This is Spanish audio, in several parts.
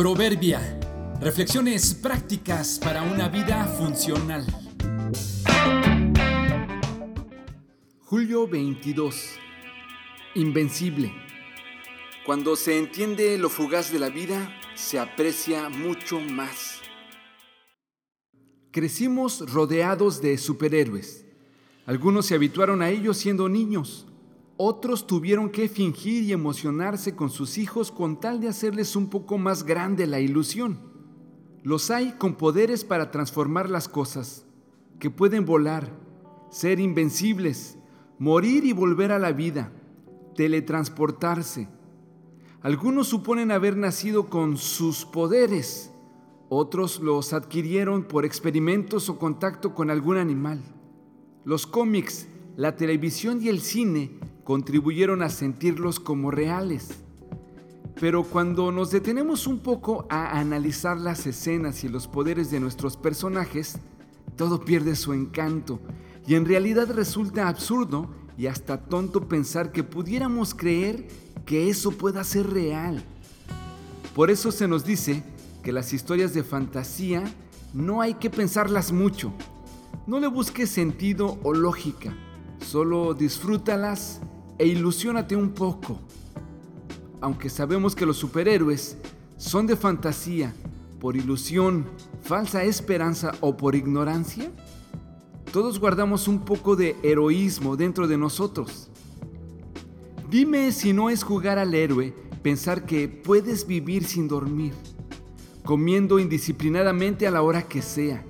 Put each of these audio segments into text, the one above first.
Proverbia. Reflexiones prácticas para una vida funcional. Julio 22. Invencible. Cuando se entiende lo fugaz de la vida, se aprecia mucho más. Crecimos rodeados de superhéroes. Algunos se habituaron a ellos siendo niños. Otros tuvieron que fingir y emocionarse con sus hijos con tal de hacerles un poco más grande la ilusión. Los hay con poderes para transformar las cosas, que pueden volar, ser invencibles, morir y volver a la vida, teletransportarse. Algunos suponen haber nacido con sus poderes, otros los adquirieron por experimentos o contacto con algún animal. Los cómics, la televisión y el cine contribuyeron a sentirlos como reales. Pero cuando nos detenemos un poco a analizar las escenas y los poderes de nuestros personajes, todo pierde su encanto y en realidad resulta absurdo y hasta tonto pensar que pudiéramos creer que eso pueda ser real. Por eso se nos dice que las historias de fantasía no hay que pensarlas mucho. No le busques sentido o lógica, solo disfrútalas e ilusiónate un poco. Aunque sabemos que los superhéroes son de fantasía, por ilusión, falsa esperanza o por ignorancia, todos guardamos un poco de heroísmo dentro de nosotros. Dime si no es jugar al héroe pensar que puedes vivir sin dormir, comiendo indisciplinadamente a la hora que sea,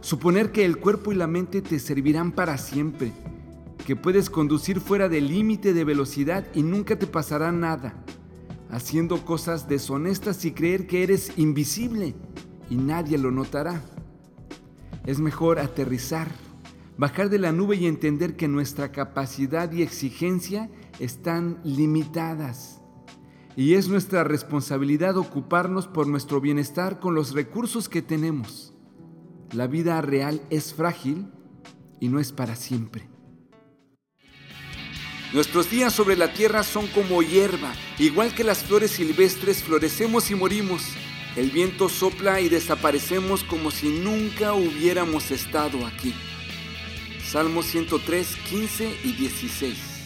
suponer que el cuerpo y la mente te servirán para siempre, que puedes conducir fuera del límite de velocidad y nunca te pasará nada, haciendo cosas deshonestas y creer que eres invisible y nadie lo notará. Es mejor aterrizar, bajar de la nube y entender que nuestra capacidad y exigencia están limitadas. Y es nuestra responsabilidad ocuparnos por nuestro bienestar con los recursos que tenemos. La vida real es frágil y no es para siempre. Nuestros días sobre la tierra son como hierba, igual que las flores silvestres florecemos y morimos. El viento sopla y desaparecemos como si nunca hubiéramos estado aquí. Salmos 103, 15 y 16.